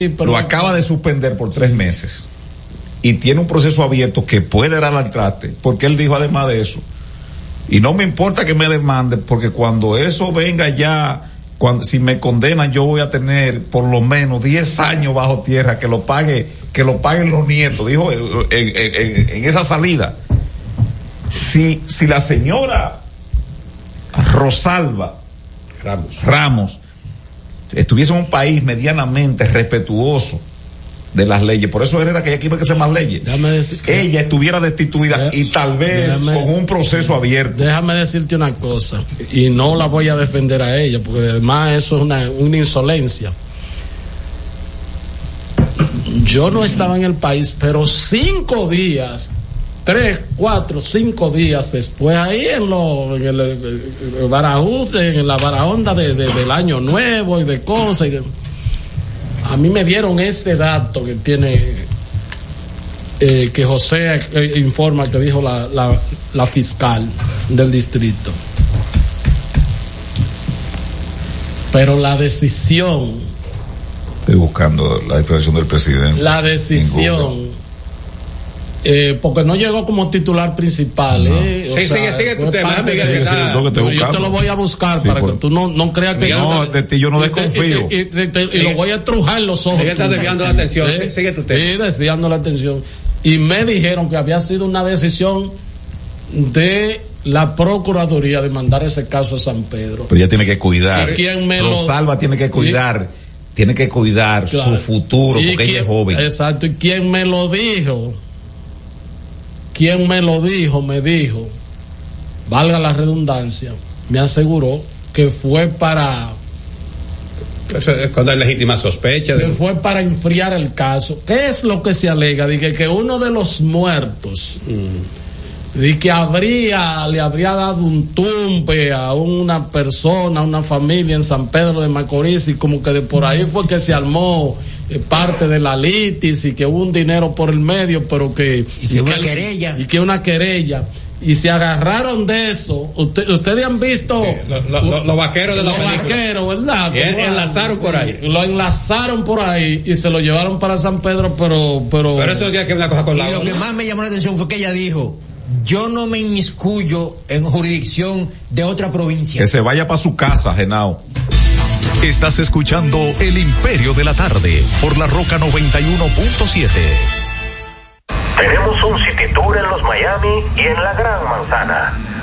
lo acaba de suspender por tres meses. Y tiene un proceso abierto que puede dar al traste, porque él dijo además de eso, y no me importa que me demande, porque cuando eso venga ya, cuando, si me condenan, yo voy a tener por lo menos 10 años bajo tierra, que lo pague, que lo paguen los nietos, dijo en, esa salida. Si, si la señora Rosalba Ramos, Ramos estuviese en un país medianamente respetuoso, de las leyes. Por eso era que ella quiere que sea más leyes. ella estuviera destituida y tal vez con un proceso abierto. Déjame decirte una cosa, y no la voy a defender a ella, porque además eso es una, una insolencia. Yo no estaba en el país, pero cinco días tres, cuatro, cinco días después, ahí en, lo, en el, en la barahonda de, del año nuevo y de cosas. Y de, a mí me dieron ese dato que tiene, eh, que José eh, informa que dijo la, la, fiscal del distrito. Pero la decisión. Estoy buscando la expresión del presidente. La decisión eh, porque no llegó como titular principal. Eh, sí, sigue, sigue tu tema, Miguel. yo te lo voy a buscar para que tú no, no creas que no, de ti yo no desconfío. Y, lo voy a estrujar los ojos. Miguel está desviando la atención. ¿Eh? Sigue tu tema. Sí, desviando la atención. Y me dijeron que había sido una decisión de la Procuraduría de mandar ese caso a San Pedro. Pero ella tiene que cuidar. ¿Y quién me Rosalba tiene que cuidar. tiene que cuidar su futuro porque ella es joven. Exacto. ¿Y quién me lo dijo? Quien me lo dijo, me dijo, valga la redundancia, me aseguró que fue para eso es cuando hay legítima sospecha. Que fue para enfriar el caso. ¿Qué es lo que se alega? Dije que uno de los muertos, mm. que habría, le habría dado un tumpe a una persona, a una familia en San Pedro de Macorís y como que de por ahí fue que se armó parte de la litis y que hubo un dinero por el medio, pero que... Y que una querella. Y que una querella y se agarraron de eso. ustedes han visto los vaqueros de los vaqueros, ¿verdad? enlazaron por ahí. Lo enlazaron por ahí y se lo llevaron para San Pedro, pero pero. Pero eso tiene que una cosa con la. Y lo que más me llamó la atención fue que ella dijo. Yo no me inmiscuyo en jurisdicción de otra provincia. Que se vaya para su casa, Genao. Estás escuchando El Imperio de la Tarde por la Roca 91.7. Tenemos un City Tour en los Miami y en la Gran Manzana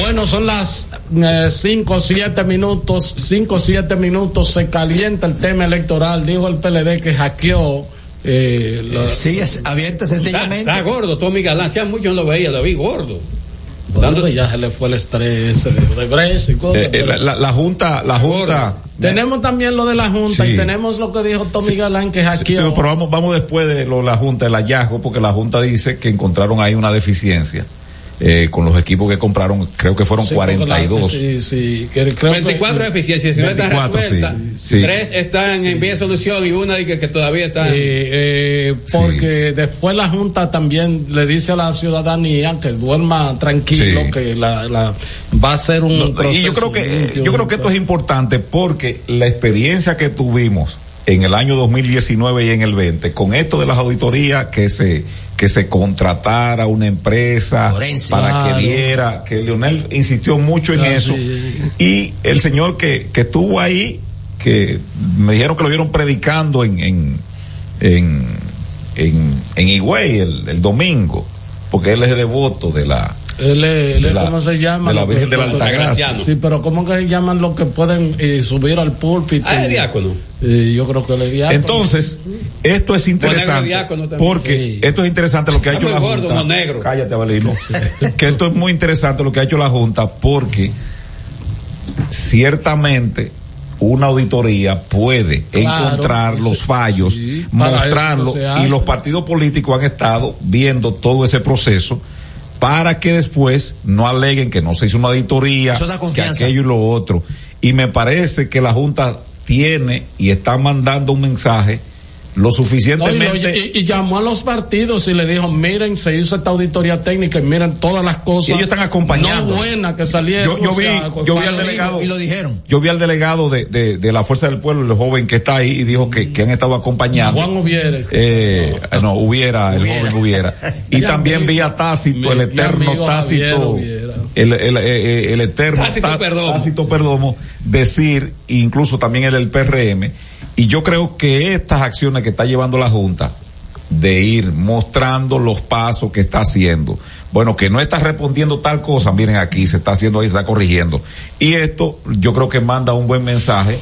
Bueno, son las 5 o 7 minutos, 5 o 7 minutos, se calienta el tema electoral, dijo el PLD que hackeó. Eh, la- Sí, es abierta sencillamente. está gordo, Tommy Galán. Hacía mucho no lo veía, lo vi gordo. Bueno, ya se le fue el estrés de, de Brest y cosas. Eh, eh, pero- la, la- la Junta, la Junta. tenemos también lo de la Junta Sí. y tenemos lo que dijo Tommy Galán que Sí, hackeó. pero vamos, vamos después de lo, la Junta, el hallazgo, porque la Junta dice que encontraron ahí una deficiencia eh, con los equipos que compraron, creo que fueron Sí, porque la- 42. sí, sí, que creo que- 24 deficiencias, 19 están 24, resueltas. sí, sí. Tres están en vía de solución y una que, que todavía está. Eh, eh, porque después la Junta también le dice a la ciudadanía que duerma tranquilo, Sí. que la, la- va a ser un No, y proceso yo creo que limpio, yo creo que esto es importante porque la experiencia que tuvimos en el año 2019 y en el 20 con esto de las auditorías que se que se contratara una empresa para Claro. que diera que Leonel insistió mucho en Ah, eso sí. y el señor que que estuvo ahí que me dijeron que lo vieron predicando en en en en, en Higüey el, el domingo porque él es devoto de la Él es, él de la- ¿cómo se llama? de la Virgen de la Altagracia. Sí, pero ¿cómo que se llaman los que pueden eh, subir al púlpito? Ah, es diácono. Eh, yo creo que él es diácono. Entonces, esto es interesante porque Sí. esto es interesante lo que ha hecho la gordo, Junta. negro. Cállate, Avelino. que esto es muy interesante lo que ha hecho la Junta porque ciertamente una auditoría puede Claro, encontrar los fallos, sí, mostrarlo y los partidos políticos han estado viendo todo ese proceso para que después no aleguen que no se hizo una auditoría, que aquello y lo otro. Y me parece que la Junta tiene y está mandando un mensaje lo No, y, lo- suficientemente y- y llamó a los partidos y le dijo, miren, se hizo esta auditoría técnica y miren todas las cosas Y ellos están acompañando. no buenas que salieron. Yo- yo o sea, vi- fue- yo vi al delegado- Y lo dijeron. Yo vi al delegado de, de, de la Fuerza del Pueblo, el joven que está ahí, y dijo que, que han estado acompañando. Juan Uvieres. Eh, no, hubiera, el Hubiera. joven hubiera. Y también amigo. vi a Tácito, Mi- el eterno Tácito, Hubiera. El, el, el eterno Tácito Tá- Perdomo. Tácito Perdomo, decir, incluso también el del PRM, y yo creo que estas acciones que está llevando la Junta, de ir mostrando los pasos que está haciendo. Bueno, que no está respondiendo tal cosa, miren aquí, se está haciendo ahí, se está corrigiendo. Y esto yo creo que manda un buen mensaje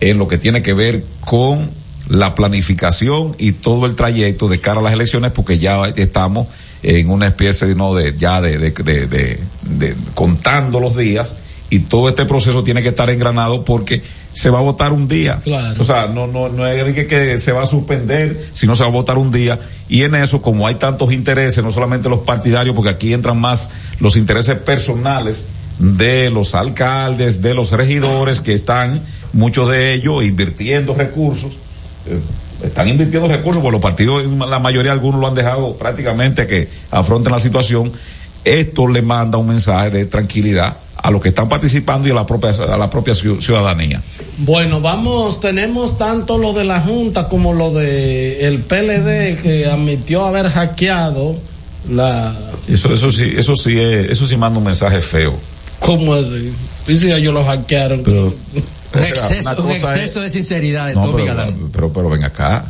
en lo que tiene que ver con la planificación y todo el trayecto de cara a las elecciones, porque ya estamos en una especie no de ya de, de, de, de- de contando los días y todo este proceso tiene que estar engranado porque se va a votar un día. Claro. O sea, no, no, no es de que, que se va a suspender, sino se va a votar un día. Y en eso, como hay tantos intereses, no solamente los partidarios, porque aquí entran más los intereses personales de los alcaldes, de los regidores que están, muchos de ellos, invirtiendo recursos. Eh, están invirtiendo recursos, porque los partidos, la mayoría, algunos lo han dejado prácticamente que afronten la situación. Esto le manda un mensaje de tranquilidad a los que están participando y a la propia, a la propia ciu- ciudadanía. Bueno, vamos, tenemos tanto lo de la Junta como lo de el PLD que admitió haber hackeado la... Eso, eso sí, eso sí, es- eso sí manda un mensaje feo. ¿Cómo así? Dice ellos lo hackearon. Pero, Un exceso, un es- exceso de sinceridad de No, Tommy pero, Galán. pero, pero ven acá.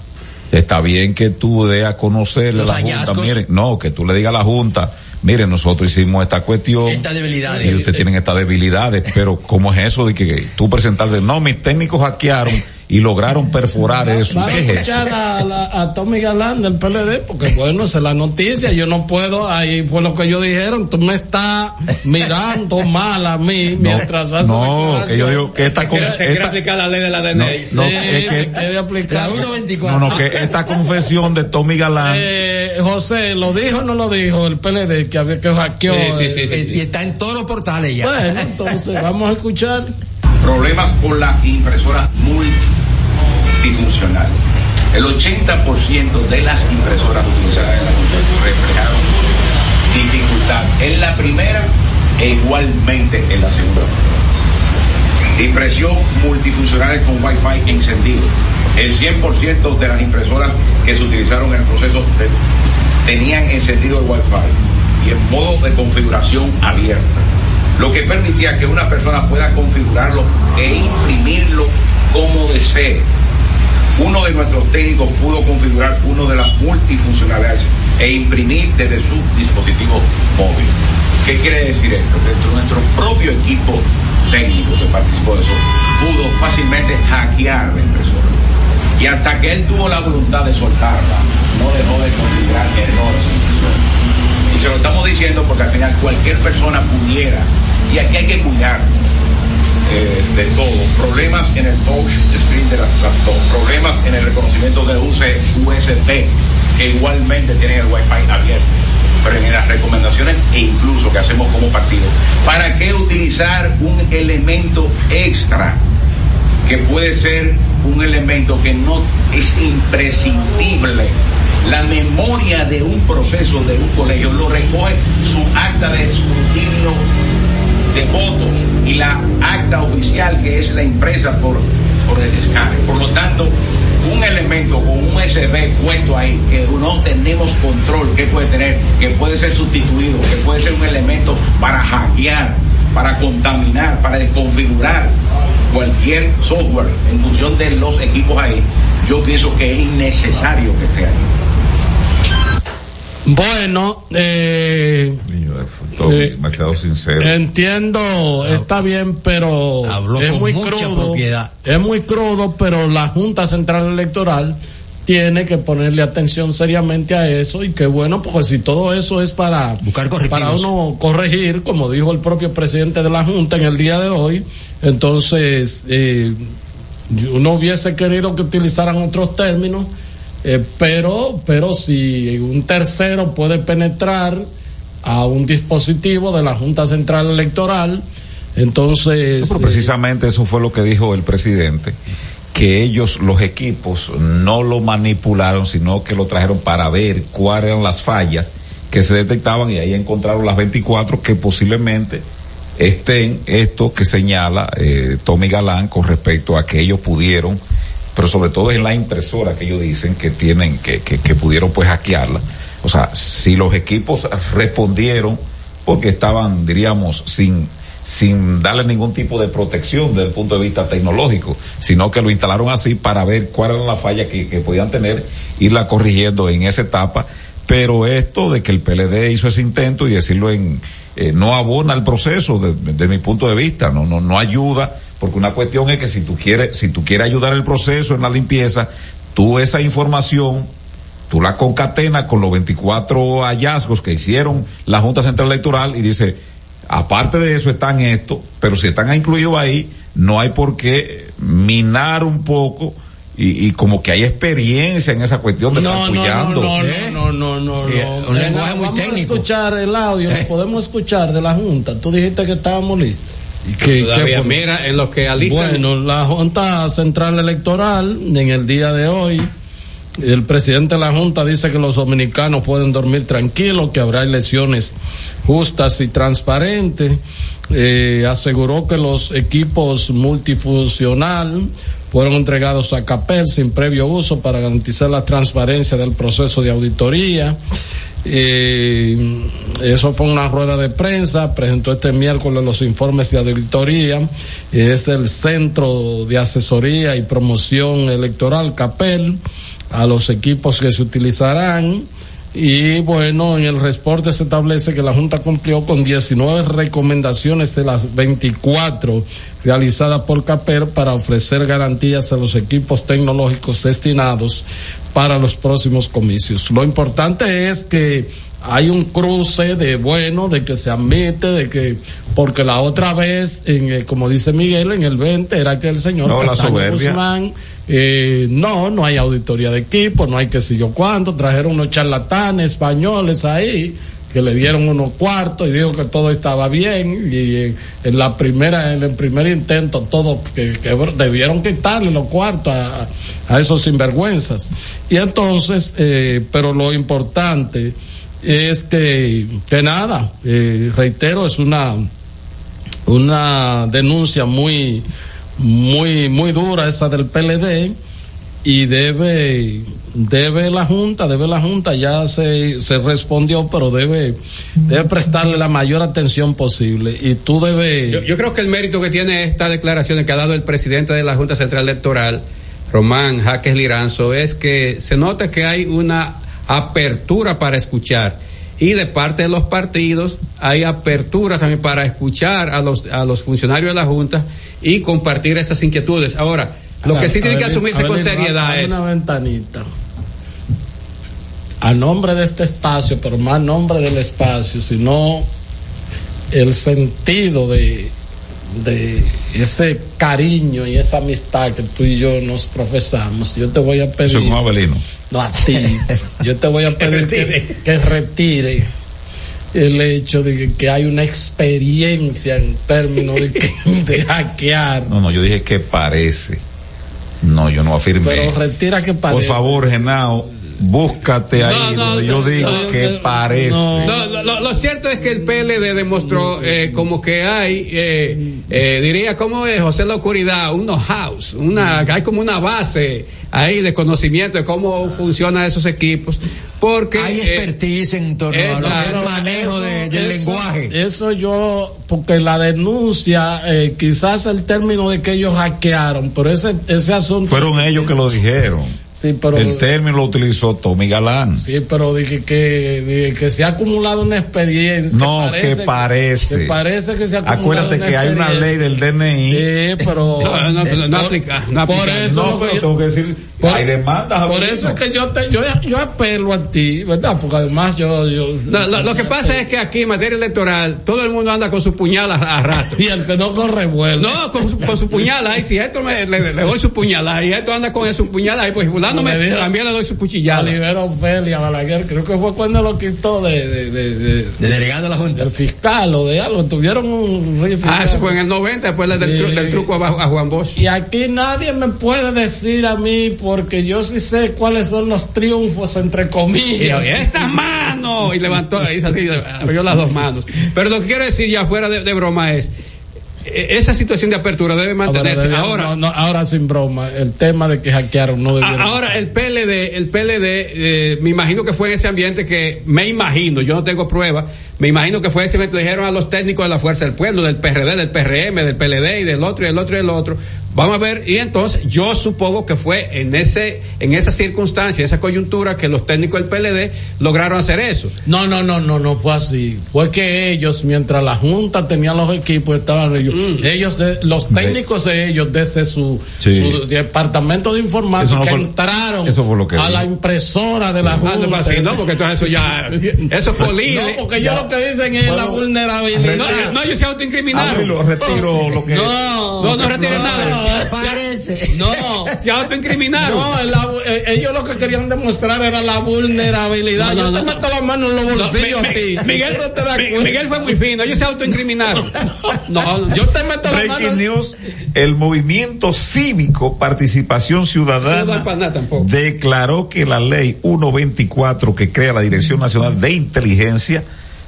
Está bien que tú dé a conocerle a la Junta, miren, no, que tú le digas a la Junta, miren, nosotros hicimos esta cuestión. Estas debilidades. Y ustedes tienen estas debilidades, pero ¿cómo es eso de que tú presentarse? No, mis técnicos hackearon y lograron perforar eso. Vamos ¿Qué a escuchar a, la- a Tommy Galán del PLD, porque bueno, esa es la noticia, yo no puedo, ahí fue lo que ellos dijeron, tú me estás mirando mal a mí mientras haces No, que yo digo que esta, con- Quiere- quiere esta- aplicar la ley de la no, DNI. no, Sí, es que, quiere aplicar. no, no, que esta confesión de Tommy Galán Eh, José, ¿lo dijo o no lo dijo el PLD que había que hackeó? Sí, sí, sí, sí, eh, Y está en todos los portales ya. Bueno, entonces vamos a escuchar. problemas con la impresora multifuncional. El 80% de las impresoras utilizadas en la reflejaron dificultad en la primera e igualmente en la segunda. Impresión multifuncionales con Wi-Fi encendido. El 100% de las impresoras que se utilizaron en el proceso tenían encendido el Wi-Fi y en modo de configuración abierta lo que permitía que una persona pueda configurarlo e imprimirlo como desee. Uno de nuestros técnicos pudo configurar uno de las multifuncionalidades e imprimir desde su dispositivo móvil. ¿Qué quiere decir esto? Que nuestro propio equipo técnico que participó de eso pudo fácilmente hackear la impresora. Y hasta que él tuvo la voluntad de soltarla, no dejó de configurar errores. Y se lo estamos diciendo porque al final cualquier persona pudiera, y aquí hay que cuidar eh, de todo, problemas en el touch screen de las laptops, problemas en el reconocimiento de USB, que igualmente tienen el Wi-Fi abierto, pero en las recomendaciones e incluso que hacemos como partido, ¿para qué utilizar un elemento extra? que puede ser un elemento que no es imprescindible. La memoria de un proceso de un colegio lo recoge su acta de escrutinio de votos y la acta oficial que es la impresa por, por el escáner. Por lo tanto, un elemento con un USB puesto ahí que no tenemos control que puede tener, que puede ser sustituido, que puede ser un elemento para hackear, para contaminar, para desconfigurar cualquier software en función de los equipos ahí, yo pienso que es innecesario que esté ahí. Bueno, eh, Eh, demasiado sincero. entiendo, está bien, pero Habló es con muy mucha crudo. propiedad. Es muy crudo, pero la Junta Central Electoral tiene que ponerle atención seriamente a eso y que bueno, porque si todo eso es para Buscar para uno corregir, como dijo el propio presidente de la Junta en el día de hoy, entonces eh, uno hubiese querido que utilizaran otros términos, eh, pero pero si un tercero puede penetrar a un dispositivo de la Junta Central Electoral, entonces Pero eh, precisamente eso fue lo que dijo el presidente, que ellos, los equipos, no lo manipularon, sino que lo trajeron para ver cuáles eran las fallas que se detectaban y ahí encontraron las 24 que posiblemente estén esto que señala eh, Tommy Galán con respecto a que ellos pudieron, pero sobre todo en la impresora que ellos dicen que tienen, que, que, que pudieron pues hackearla. O sea, si los equipos respondieron porque estaban, diríamos, sin, sin darle ningún tipo de protección desde el punto de vista tecnológico, sino que lo instalaron así para ver cuál era la falla que, que podían tener, irla corrigiendo en esa etapa. Pero esto de que el PLD hizo ese intento y decirlo en, eh, no abona el proceso desde de mi punto de vista, no, no, no ayuda, porque una cuestión es que si tú quieres, si tú quieres ayudar el proceso en la limpieza, tú esa información, tú la concatenas con los 24 hallazgos que hicieron la Junta Central Electoral y dice, aparte de eso están estos, pero si están incluidos ahí, no hay por qué minar un poco y, y como que hay experiencia en esa cuestión de No, estar no, no, apoyando. no, no, no, no, Eh, no. un lenguaje muy vamos técnico. a escuchar el audio, Eh. lo podemos escuchar de la Junta. Tú dijiste que estábamos listos. ¿Y qué- Todavía, qué fue? mira, en lo que alistan. Bueno, la Junta Central Electoral, en el día de hoy, el presidente de la Junta dice que los dominicanos pueden dormir tranquilos, que habrá elecciones justas y transparentes. Eh, aseguró que los equipos multifuncional fueron entregados a CAPEL sin previo uso para garantizar la transparencia del proceso de auditoría. Eh, eso fue una rueda de prensa, presentó este miércoles los informes de auditoría, es del Centro de Asesoría y Promoción Electoral, CAPEL, a los equipos que se utilizarán. Y bueno, en el reporte se establece que la Junta cumplió con 19 recomendaciones de las 24 realizadas por CAPER para ofrecer garantías a los equipos tecnológicos destinados para los próximos comicios. Lo importante es que hay un cruce de bueno, de que se admite, de que, porque la otra vez, en, eh, como dice Miguel, en el 20 era que el señor No, Castaño. Guzmán, eh, no, no hay auditoría de equipo, no hay que sé yo cuánto, trajeron unos charlatanes españoles ahí que le dieron unos cuartos y dijo que todo estaba bien y en, la primera en el primer intento todo que, que debieron quitarle los cuartos a, a esos sinvergüenzas. Y entonces eh, pero lo importante es que que nada eh, reitero es una una denuncia muy muy muy dura esa del PLD y debe debe la junta debe la junta ya se, se respondió pero debe debe prestarle la mayor atención posible y tú debes Yo, creo que el mérito que tiene esta declaración que ha dado el presidente de la Junta Central Electoral, Román Jaques Liranzo, es que se nota que hay una apertura para escuchar. Y de parte de los partidos hay apertura también para escuchar a los, a los funcionarios de la Junta y compartir esas inquietudes. Ahora, lo que sí tiene que asumirse con seriedad es... una ventanita a nombre de este espacio pero más a nombre del espacio sino el sentido de de ese cariño y esa amistad que tú y yo nos profesamos yo te voy a pedir es un Abelino. no a ti. Yo te voy a pedir que, que retire el hecho de que, que hay una experiencia en términos de, que- de hackear. No, no, yo dije que parece. No, yo no afirmé. Pero retira que Por parece. favor, Genao, búscate ahí No, no, donde yo digo no, que no, parece. No, lo, lo- cierto es que el PLD demostró eh, como que hay, eh, eh, diría como es José la Oscuridad, un know-house, una, hay como una base ahí de conocimiento de cómo funcionan esos equipos, porque... Hay eh, expertise en torno a lo que es Exacto. el manejo de- del Eso- lenguaje. Eso yo, porque la denuncia, eh, quizás el término de que ellos hackearon, pero ese, ese asunto. Fueron ellos que lo dijeron. Sí, pero. El término lo utilizó Tommy Galán. Sí, pero dije que, dije que se ha acumulado una experiencia. No, que parece. Que parece que se ha acumulado Acuérdate que hay una ley del DNI. Sí, pero. No, no, pero no aplica, no Por aplica. eso. no, pero tengo que decir, por- hay demandas. Por eso es que yo te, yo, yo apelo a ti, ¿verdad? Porque además yo. yo No, lo, lo que pasa es que aquí en materia electoral todo el mundo anda con su puñal a, a rato. Y el que no corre vuelve. No, con, su- con su puñal ahí, si esto me, le, le doy su puñal ahí, esto anda con su puñal ahí, pues también le doy su cuchillada. Olivero Ofelia Balaguer, creo que fue cuando lo quitó de, de, de, de- De delegado de la Junta. del fiscal o de algo. Tuvieron un. Ah, eso fue en el 90, después del, tru- del truco a, a Juan Bosch. Y aquí nadie me puede decir a mí, porque yo sí sé cuáles son los triunfos, entre comillas. y esta mano, y levantó, hizo así, abrió las dos manos. Pero lo que quiero decir ya fuera de, de broma es, esa situación de apertura debe mantenerse. Ahora, Ahora, no, no, ahora sin broma, el tema de que hackearon no debieron. Ahora, el PLD, el PLD, eh, me imagino que fue en ese ambiente que, me imagino, yo no tengo pruebas, me imagino que fue ese ambiente, dijeron a los técnicos de la Fuerza del Pueblo, del PRD, del PRM, del PLD y del otro y del otro y del otro. Vamos a ver, y entonces yo supongo que fue en ese, en esa circunstancia, esa coyuntura que los técnicos del PLD lograron hacer eso. No, no, no, no, no fue así. Fue que ellos, mientras la Junta tenía los equipos, estaban ellos, Mm. ellos de- los técnicos de ellos, desde su, Sí. su departamento de informática, Eso no fue- entraron eso fue lo que a vi. la impresora de la Ah, Junta. no, así, no, porque entonces eso ya, eso fue libre. No, porque ellos lo que dicen es la vulnerabilidad. No, no, ellos se autoincriminaron. Abelino, retiro lo que. No, No, no retiren nada. Parece. No. Se autoincriminaron. No, la- eh, ellos lo que querían demostrar era la vulnerabilidad. No, no, Yo te no. meto la mano en los No, bolsillos Mi- a ti. Mi- Miguel, Tú no te das Mi- cuenta. Miguel fue muy fino, ellos se autoincriminaron. No, Yo te meto la Breaking mano. News, el movimiento cívico Participación no Ciudadana declaró que la ley 124 que crea la Dirección Nacional de Inteligencia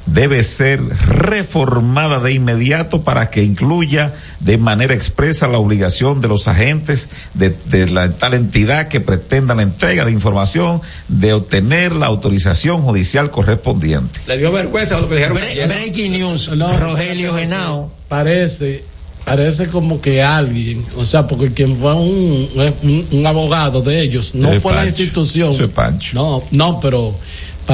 debe ser reformada de inmediato para que incluya de manera expresa la obligación de los agentes de, de la tal entidad que pretenda la entrega de información de obtener la autorización judicial correspondiente. Le dio vergüenza lo que dijeron Bre- breaking news. No, Rogelio Genao. Parece, parece como que alguien, o sea, porque quien fue un, un, un abogado de ellos, no fue la institución. Eso es Pancho. No, no, pero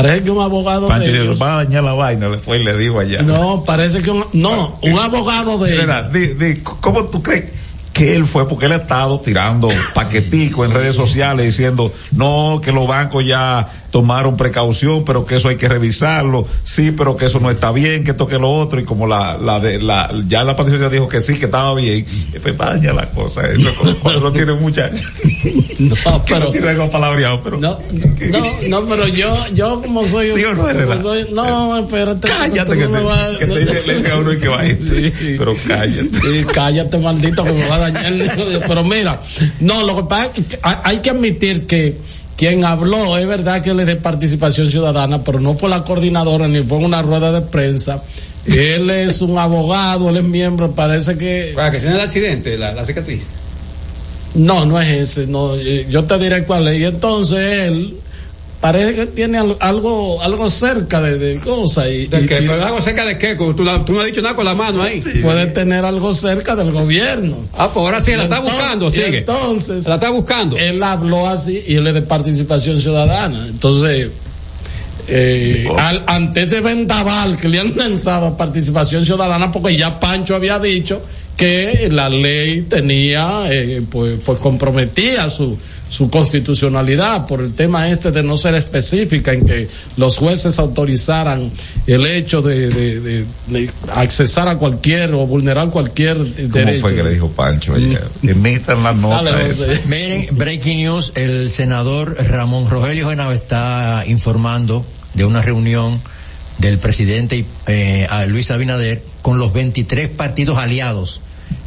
Parece que un abogado Pancho de ellos. va a dañar la vaina, después le digo allá. No, parece que un, no, un abogado de Mira, di- di, ¿Cómo tú crees que él fue? Porque él ha estado tirando paqueticos en redes sociales diciendo, no, que los bancos ya tomaron precaución, pero que eso hay que revisarlo, sí, pero que eso no está bien, que esto que lo otro, y como la, la de, la, ya la patricia dijo que sí, que estaba bien, y pues vaya la cosa, eso, cuando no tiene mucha, No, que no pero tiene algo palabreado, pero. no, no, no, pero yo, yo como soy, ¿Sí o no, como soy- no, espérate, Cállate que me te, que te, le, le a uno y que va a ir. Sí. Pero cállate. Sí, cállate, maldito, que me va a dañar. Pero mira, no, lo que pasa es que hay que admitir que quien habló, es verdad que él es de participación ciudadana, pero no fue la coordinadora ni fue en una rueda de prensa. Él es un abogado, él es miembro, parece que. Para que tiene el accidente, la, la cicatriz. No, no es ese, no, eh, yo te diré cuál es. Y entonces él parece que tiene al- algo algo cerca de, de cosas. Y, ¿De y- qué? y ¿Pero algo cerca de qué? Tú, la- tú no has dicho nada con la mano ahí. puede tener algo cerca del gobierno. Ah, pues ahora sí, la está Entonces- buscando, sigue. Entonces, La está buscando. él habló así y él es de participación ciudadana. Entonces, eh, al, antes de vendaval que le han lanzado a participación ciudadana, porque ya Pancho había dicho que la ley tenía, eh, pues, pues comprometía su, su constitucionalidad por el tema este de no ser específica en que los jueces autorizaran el hecho de, de, de- de accesar a cualquier o vulnerar cualquier ¿Cómo derecho. fue que le dijo Pancho ayer? Emitan la nota. Dale, esa. José. Miren, breaking news, el senador Ramón Rogelio Genao está informando de una reunión del presidente eh, a Luis Abinader con los 23 partidos aliados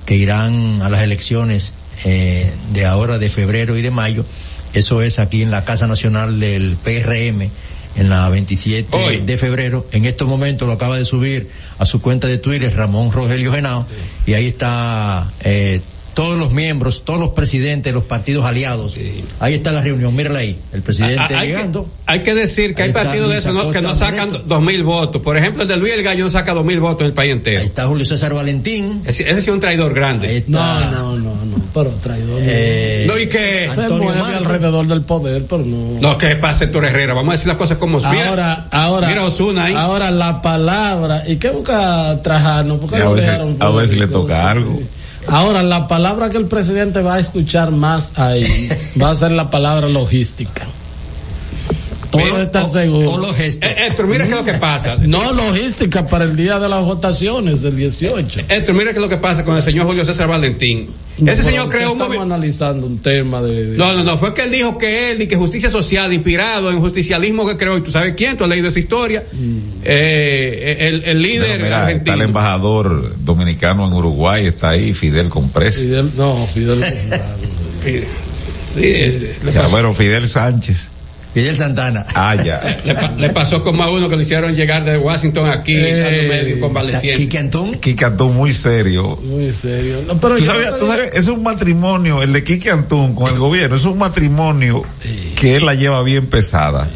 que irán a las elecciones eh, de ahora de febrero y de mayo. Eso es aquí en la Casa Nacional del PRM en la 27 Hoy. de febrero. En estos momentos lo acaba de subir a su cuenta de Twitter Ramón Rogelio Genao y ahí está eh, todos los miembros, todos los presidentes de los partidos aliados. Ahí está la reunión, mírala ahí, el presidente hay, que, llegando. hay que decir que Ahí hay partidos de esos ¿no? que no sacan dos mil votos. Por ejemplo, el de Luis El Gallo no saca dos mil votos en el país Ahí entero. está Julio César Valentín. Ese, ese sí es un traidor Ahí grande. está. No, no, no, no, pero traidor. no. eh, No, y que. se mueve alrededor del poder, pero no. No, que pase Héctor Herrera. Vamos a decir las cosas como son. Mira, ahora, ahora, mira Osuna ahí. ahora la palabra, ¿y qué busca Trajano? ¿Por qué a lo dejaron a ver fuera si de le toca algo. Ahora, la palabra que el presidente va a escuchar más ahí va a ser la palabra logística. Todo está seguro. o. Eh, Héctor, mira qué es lo que pasa. No logística para el día de las votaciones del 18. Héctor, mira qué es lo que pasa con el señor Julio César Valentín. No, Ese señor creó un estamos movimiento. analizando un tema de, de- No, no, no, fue que él dijo que él y que justicia social, inspirado en justicialismo que creó, y tú sabes quién, tú has leído esa historia, eh, el, el líder mira, está argentino. el embajador dominicano en Uruguay, está ahí, Fidel Comprés. Fidel, no, Fidel. Sí, eh, Ya, pasó, bueno, Fidel Sánchez. Fidel Santana. Ah, ya. le pa- le pasó como a uno que lo hicieron llegar de Washington aquí, Eh, convaleciente. Quique Antún. Kike Antún muy serio. Muy serio. No, pero ¿Tú sabes, tú sabes, es un matrimonio, el de Kike Antún con el gobierno, es un matrimonio que él la lleva bien pesada.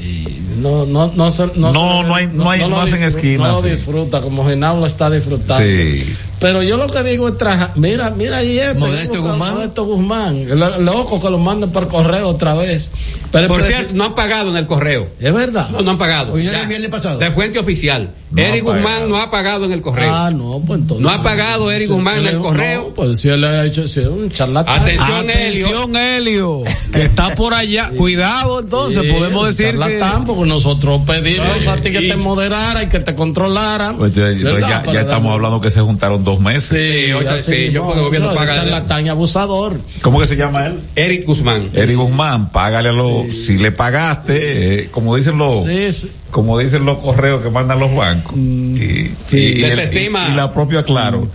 No, no, no, no, No, no hay- no hay- lo no hacen esquinas, No lo sí. disfruta, como Genao lo está disfrutando. Sí. Pero yo lo que digo es traja, mira, mira ahí este, Modesto. Guzmán. Modesto Guzmán. Lo- Loco que lo manden por correo otra vez. Pero Por cierto, no han pagado en el correo. es verdad. No, no han pagado. Hoy no el viernes pasado. De fuente oficial. No Eric Guzmán no ha pagado en el correo. Ah, no, pues entonces. No ha pagado Eric Guzmán en el No, correo. pues si él le ha hecho si es un charlatán. Atención, Helio. Atención, Helio, que está por allá. Cuidado, entonces, Sí, podemos un decir que. charlatán, porque nosotros pedimos a ti que y- te moderara y que te controlara. Pues ya, entonces ¿Verdad? ya, estamos hablando que se juntaron dos meses. Sí, Sí, oye, sí, yo porque el gobierno No, paga- charlatán y abusador. ¿Cómo que se llama él? Eric Guzmán. Eric Guzmán, págale a los, si le pagaste, eh, como dicen los, Es- como dicen los correos que mandan los bancos. y, sí. y- Desestima. y- y la propia claro.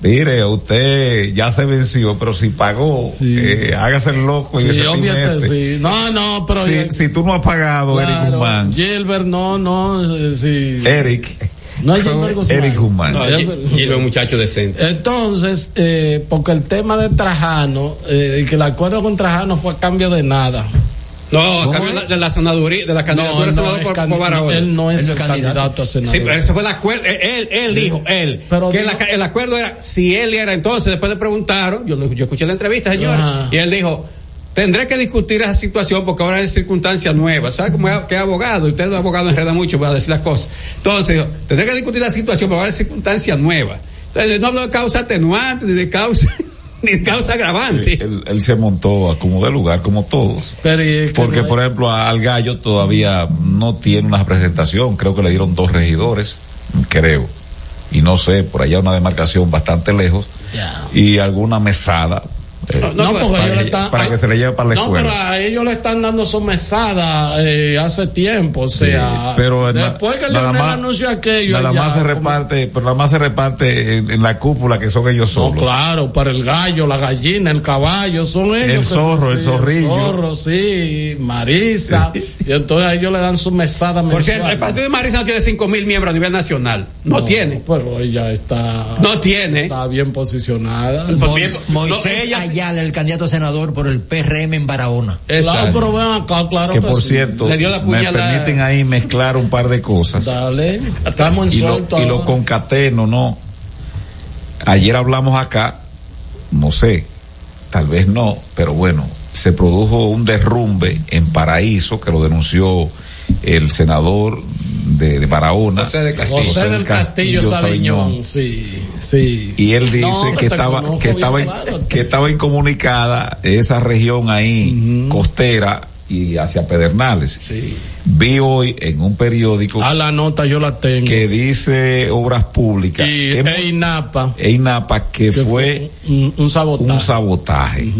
Mire, usted ya se venció, pero si pagó, Sí. eh, hágase el loco y Sí, obviamente, sí. No, no, pero. Si, si tú no has pagado, Eric Guzmán, Gilbert, no, no, eh, sí. Eric, no hay Gilbert Guzmán. Eric Guzmán. No, Gilbert los muchachos decentes. Entonces, eh, porque el tema de Trajano, eh, y que el acuerdo con Trajano fue a cambio de nada. No, cambio de la- de la senaduría, de la candidatura no senador es por, por Barahona. él no es Él no el es candidato, candidato. a senador. Sí, pero ese fue el acuerdo. Él, él dijo, él, Pero que digo- la- el acuerdo era, si él era entonces, después le preguntaron, yo, yo escuché la entrevista, señor, y él dijo, tendré que discutir esa situación porque ahora es circunstancia nueva. ¿Sabes cómo es que es abogado? Usted es abogado enreda mucho para decir las cosas. Entonces, dijo, tendré que discutir la situación porque ahora es circunstancia nueva. Entonces, no hablo de causa atenuante, ni de causa, ni causa agravante. Él, él se montó a como de lugar, como todos. Pero y es que Porque, no hay- por ejemplo, a- al gallo todavía no tiene una representación. Creo que le dieron dos regidores, creo. Y no sé, por allá una demarcación bastante lejos. Y alguna mesada. Eh, No, porque para, ellos que, están- para que se le lleve para la no, pero escuela. a ellos le están dando su mesada eh, hace tiempo, o sea, pero después que nada Leonel anunció aquello, más se como- reparte, pero nada más se reparte en, en la cúpula que son ellos No, solos. claro, para el gallo, la gallina, el caballo, son ellos. El que son- zorro, el sí, zorrillo. El zorro, sí, Marisa. y entonces a ellos le dan su mesada Por mensual. cierto, el partido de Marisa no tiene cinco mil miembros a nivel nacional. No, tiene. Pero ella está. No tiene. Está bien posicionada. Pues bien, Moisés Ayala, el candidato a senador por el PRM en Barahona. Claro, pero ven acá, claro que que por sí. cierto, Le dio la me permiten ahí mezclar un par de cosas. Dale, estamos en y lo, suelto. y lo concateno, ¿no? Ayer hablamos acá, no sé, tal vez no, pero bueno, se produjo un derrumbe en Paraíso que lo denunció el senador de, de Barahona, José, de Castillo. José del Castillo Sabiñón, sí, sí. Y él dice No, que estaba, conozco que estaba, claro. que estaba incomunicada esa región ahí, costera y hacia Pedernales. Vi hoy en un periódico A la nota yo la tengo. que dice Obras Públicas Y que, EINAPA. EINAPA, que, Que fue, un, un sabotaje. un sabotaje.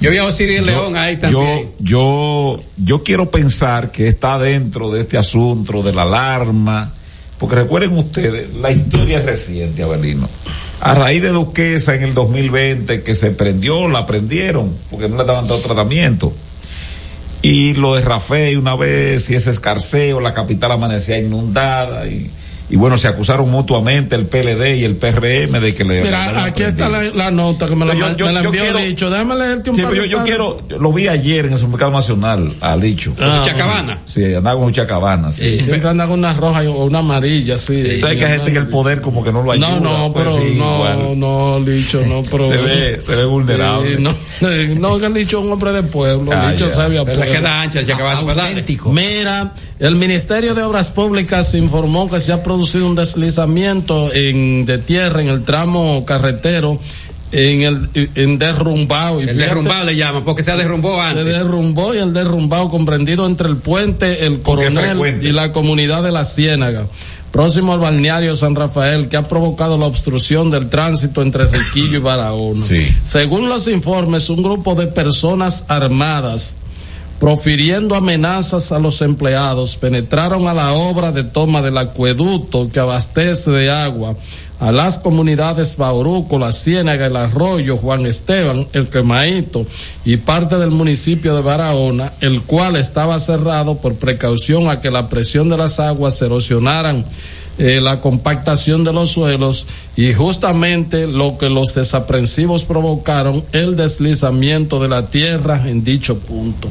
Yo vi a Osiris León ahí también. Yo, yo, yo quiero pensar que está dentro de este asunto de la alarma, porque recuerden ustedes, la historia es reciente, Abelino. A raíz de Duquesa en el 2020, que se prendió, la prendieron, porque no le daban todo tratamiento. Y lo de Rafael una vez, y ese escarceo, la capital amanecía inundada, y, y bueno, se acusaron mutuamente el PLD y el PRM de que le... Mira, aquí está la, la nota que me la, Yo- yo- me la yo envió quiero- Licho. Déjame leerte un Sí, par pero yo, quiero, yo lo vi ayer en el supermercado nacional, a Licho. Ah, Chacabana. Sí, andaba con chacabana, sí. Sí, siempre anda con una roja y- o una amarilla, sí. Entonces que hay gente en el poder como que no lo ayuda. No, no, pues, pero sí, no, igual. no, Licho, no, pero. Se ve, se ve vulnerable. Sí, no, no, que Licho es un hombre de pueblo, Ah, Licho sabe a queda ancha Chacabana, ¿verdad? Mira, el Ministerio de Obras Públicas informó que se ha producido un deslizamiento en, de tierra en el tramo carretero en el en derrumbado. Y El fíjate, derrumbado le llaman, porque se derrumbó Se antes. derrumbó y el derrumbado comprendido entre el puente, el coronel y la comunidad de la Ciénaga. Próximo al balneario San Rafael, que ha provocado la obstrucción del tránsito entre Riquillo y Barahona. Sí. Según los informes, un grupo de personas armadas profiriendo amenazas a los empleados, penetraron a la obra de toma del acueducto que abastece de agua a las comunidades Bauruco, La Ciénaga, El Arroyo, Juan Esteban, El Quemaito y parte del municipio de Barahona, el cual estaba cerrado por precaución a que la presión de las aguas erosionaran eh, la compactación de los suelos y justamente lo que los desaprensivos provocaron el deslizamiento de la tierra en dicho punto.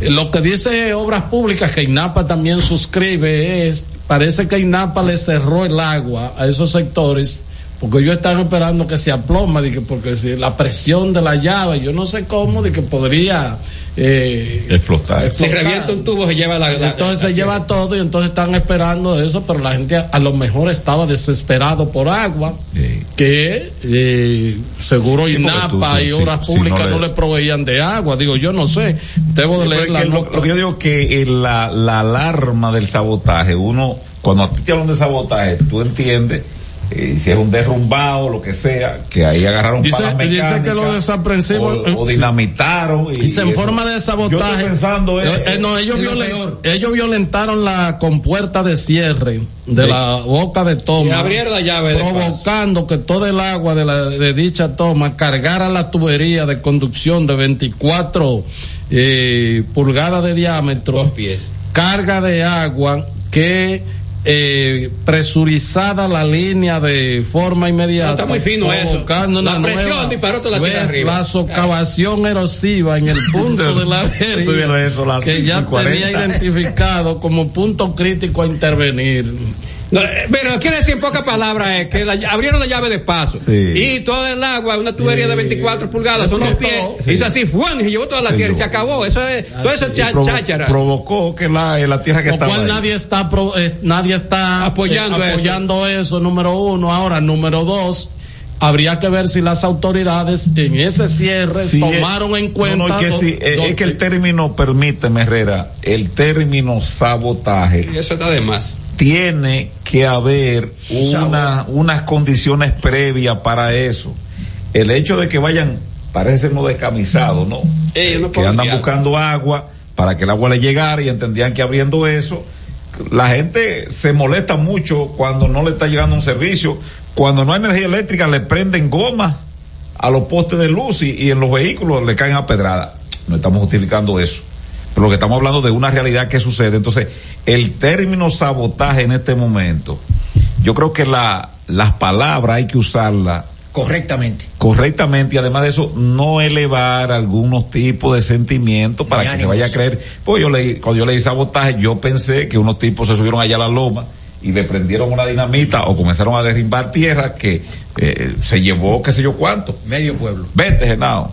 Eh, Lo que dice Obras Públicas que INAPA también suscribe es, parece que INAPA le cerró el agua a esos sectores porque ellos están esperando que se aploma, de que porque si la presión de la llave, yo no sé cómo, de que podría eh, Explotar. Si revienta un tubo, se lleva la. la- entonces se lleva todo y entonces están esperando eso, pero la gente a lo mejor estaba desesperado por agua, Sí. que eh, seguro Sí, INAPA tú- y sí, obras públicas no no le- le... proveían de agua, digo yo no sé, debo de Sí, leer la lo, nota. lo que yo digo que eh, la, la alarma del sabotaje, uno, cuando a ti te hablan de sabotaje, tú entiendes, eh, si es un derrumbado, lo que sea, que ahí agarraron Dice- palas dice mecánicas, que los desaprensivos- o, o sí. dinamitaron y, Dice en eso. forma de Yo sabotaje. estoy pensando Eh, eh, eh, no, ellos, lo violen- violentaron la compuerta de cierre de Sí. la boca de toma. Y abrieron la llave de Provocando que todo el agua de, la, de dicha toma cargara la tubería de conducción de 24 eh, pulgadas de diámetro. Dos pies. Carga de agua que eh, presurizada la línea de forma inmediata. No, está muy fino eso. La presión disparó toda la tierra arriba. La socavación erosiva en el punto de la avería que ya 5 y tenía 40. identificado como punto crítico a intervenir. No, eh, pero quiere decir en pocas palabras es que la- abrieron la llave de paso Sí. y todo el agua, una tubería de 24 pulgadas, son dos pies, Sí. hizo así, ¡fuan! y llevó toda la Sí, tierra y se acabó. Eso es, todo eso es Y cha- provo- cháchara. provocó que la, eh, la tierra que estaba cual ahí. nadie está pro- eh, nadie está Apoyando eh, apoyando eso. número uno. Ahora, número dos, habría que ver si las autoridades en ese cierre Sí, tomaron en cuenta. no, no, es que, o- sí, o- es que el término, permíteme, Herrera, el término sabotaje Y eso está de más. Tiene que haber una, unas condiciones previas para eso. El hecho de que vayan, parece ser no descamisados, ¿no? Ellos no que andan buscando agua para que el agua le llegara y entendían que abriendo eso, la gente se molesta mucho cuando no le está llegando un servicio. Cuando no hay energía eléctrica le prenden goma a los postes de luz y, y en los vehículos le caen a pedrada. No estamos justificando eso. Pero lo que estamos hablando de una realidad que sucede. Entonces, el término sabotaje en este momento, yo creo que la, las palabras hay que usarlas Correctamente. correctamente y además de eso no elevar algunos tipos de sentimientos para Ni que se vaya a creer. Pues yo leí, cuando yo leí sabotaje, yo pensé que unos tipos se subieron allá a la loma y le prendieron una dinamita o comenzaron a derribar tierra que eh, se llevó qué sé yo cuánto. Medio pueblo. Vete, Genao.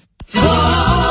Four.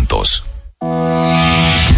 juntos.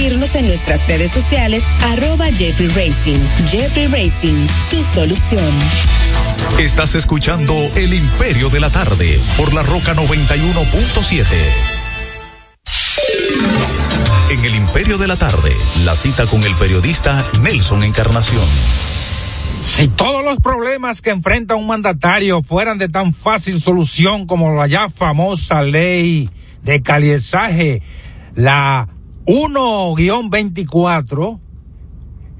seguirnos en nuestras redes sociales, arroba Jeffrey Racing. Jeffrey Racing, tu solución. Estás escuchando El Imperio de la Tarde por la Roca 91.7. En El Imperio de la Tarde, la cita con el periodista Nelson Encarnación. Si todos los problemas que enfrenta un mandatario fueran de tan fácil solución como la ya famosa ley de caliezaje, la 1-24,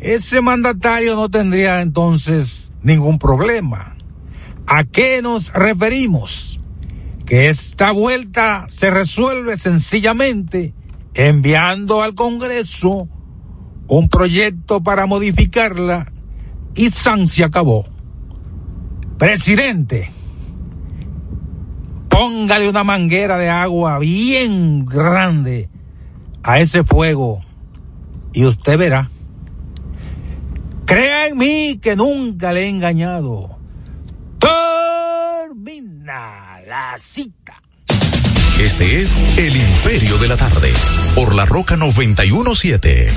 ese mandatario no tendría entonces ningún problema. ¿A qué nos referimos? Que esta vuelta se resuelve sencillamente enviando al Congreso un proyecto para modificarla y San se acabó. Presidente, póngale una manguera de agua bien grande a ese fuego y usted verá. Crea en mí que nunca le he engañado. Termina la cita. Este es El Imperio de la Tarde, por la Roca 917.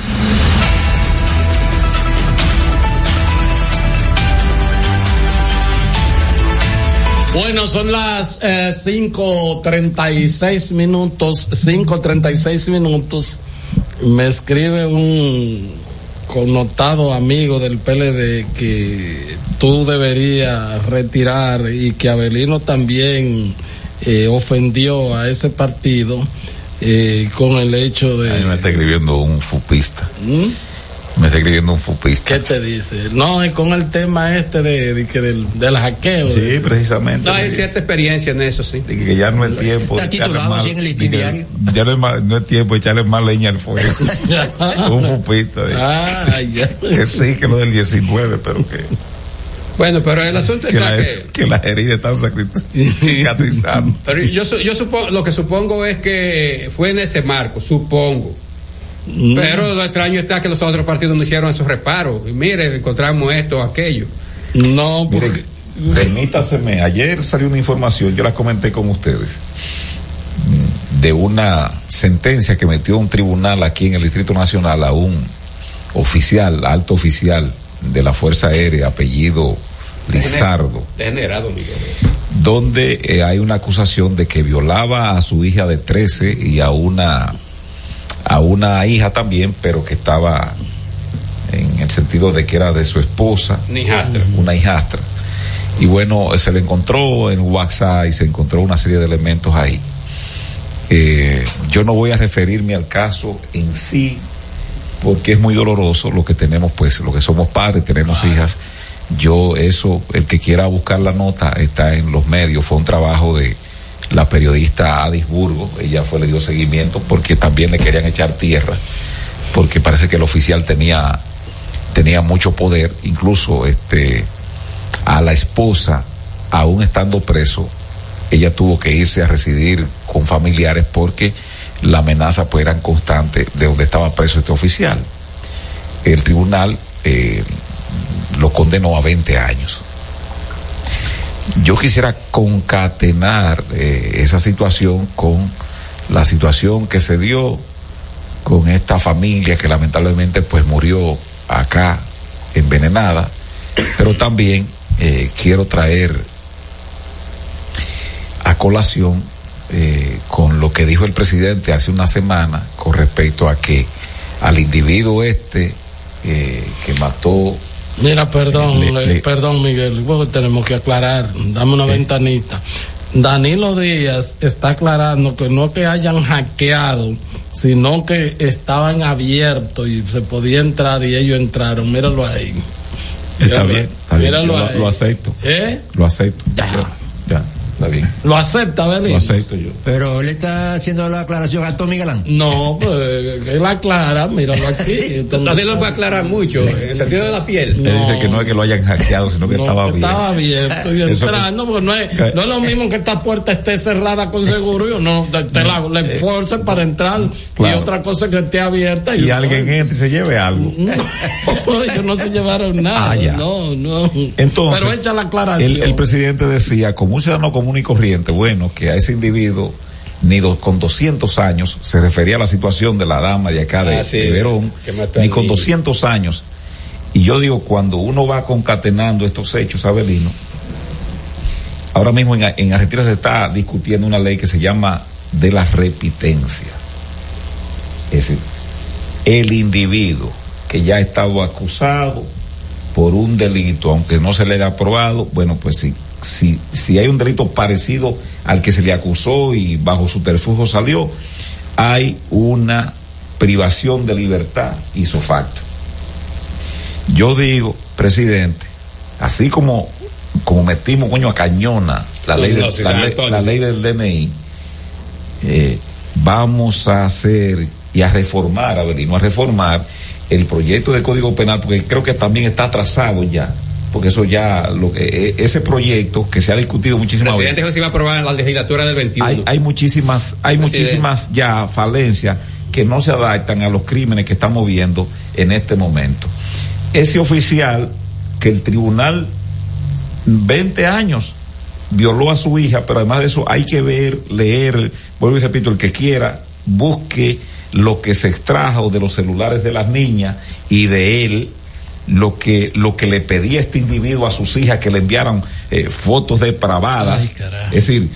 Bueno, son las eh, 5.36 minutos, 5.36 minutos. Me escribe un connotado amigo del PLD que tú deberías retirar y que Abelino también eh, ofendió a ese partido eh, con el hecho de... A mí me está escribiendo un fupista. ¿Mm? Me está escribiendo un fupista. ¿Qué te dice? No, es con el tema este de, de que del, del hackeo. Sí, de- precisamente. No, hay cierta experiencia en eso, sí. De que ya no es tiempo. Está de echarle titulado así en el. Ya no es, más- no es tiempo de echarle más leña al fuego. un fupista. Ah, ya. que sí, que lo del 19, pero que, Bueno, pero el asunto que, está la, que... que las heridas están cicatrizando. Pero yo, yo supongo, lo que supongo es que fue en ese marco, supongo. Mm. Pero lo extraño está que los otros partidos no hicieron esos reparos. Y mire, encontramos esto, aquello. No, Mire, permítaseme, ayer salió una información, yo la comenté con ustedes, de una sentencia que metió un tribunal aquí en el Distrito Nacional a un oficial, alto oficial de la Fuerza Aérea, apellido Lizardo, Degenerado, Miguel. donde eh, hay una acusación de que violaba a su hija de 13 y a una a una hija también, pero que estaba en el sentido de que era de su esposa, Ni hijastra. una hijastra. Y bueno, se le encontró en WhatsApp y se encontró una serie de elementos ahí. Eh, yo no voy a referirme al caso en sí, porque es muy doloroso lo que tenemos, pues, lo que somos padres, tenemos hijas. Yo, eso, el que quiera buscar la nota está en los medios. Fue un trabajo de la periodista Adis Burgo. Ella fue, le dio seguimiento porque también le querían echar tierra, porque parece que el oficial tenía, tenía mucho poder, incluso este, a la esposa, aún estando preso, ella tuvo que irse a residir con familiares porque la amenaza pues eran constante de donde estaba preso este oficial. El tribunal eh, lo condenó a 20 años. Yo quisiera concatenar eh, esa situación con la situación que se dio con esta familia que lamentablemente pues murió acá envenenada, pero también eh, quiero traer a colación eh, con lo que dijo el presidente hace una semana con respecto a que al individuo este que mató Mira, perdón, Le- eh, le- perdón, Miguel, porque tenemos que aclarar, dame una ventanita. Danilo Díaz está aclarando que no que hayan hackeado, sino que estaban abiertos y se podía entrar y ellos entraron. Míralo ahí. está Míralo bien, está bien, Míralo lo, ahí. lo acepto, ¿Eh? lo acepto, ya, está bien, Lo acepta, Belín. lo acepto yo. Pero él está haciendo la aclaración a Tommy Galán. No, pues él aclara, míralo aquí. Nadie lo puede aclarar mucho, en el sentido de la piel. Él dice que no es que lo hayan hackeado, sino que No, estaba bien. Estaba abierto y entrando, pues no es, no es lo mismo que esta puerta esté cerrada con seguro y uno te, te la, le force para entrar y otra cosa que esté abierta y, Y alguien entra y se lleve algo. No, ellos no se llevaron nada. Ah, ya. No, no. Entonces, Pero echa la aclaración. el, el presidente decía, como un ciudadano común y corriente, bueno, que a ese individuo, ni do- con 200 años, se refería a la situación de la dama de acá de, Ah, sí, de Verón, ni con niño. 200 años. Y yo digo, cuando uno va concatenando estos hechos, Abelino, ahora mismo en, en Argentina se está discutiendo una ley que se llama de la repitencia. Es decir, el individuo que ya ha estado acusado por un delito, aunque no se le haya aprobado, bueno, pues sí, si, si hay un delito parecido al que se le acusó y bajo su terfugio salió, hay una privación de libertad hizo facto. Yo digo, presidente, así como, como metimos coño a cañona la ley, No, la ley del DNI, eh, vamos a hacer y a reformar, Avelino, a reformar el proyecto de Código Penal, porque creo que también está atrasado ya, porque eso ya, lo que, e- ese proyecto que se ha discutido El muchísimas presidente veces. dijo que se iba a aprobar en la legislatura del 21. Hay, hay muchísimas, hay Presidente. muchísimas ya falencias que no se adaptan a los crímenes que estamos viendo en este momento. Ese oficial que el tribunal 20 años violó a su hija, pero además de eso hay que ver, leer, vuelvo y repito, el que quiera, busque lo que se extrajo de los celulares de las niñas y de él lo que lo que le pedía este individuo a sus hijas que le enviaran eh, fotos depravadas es decir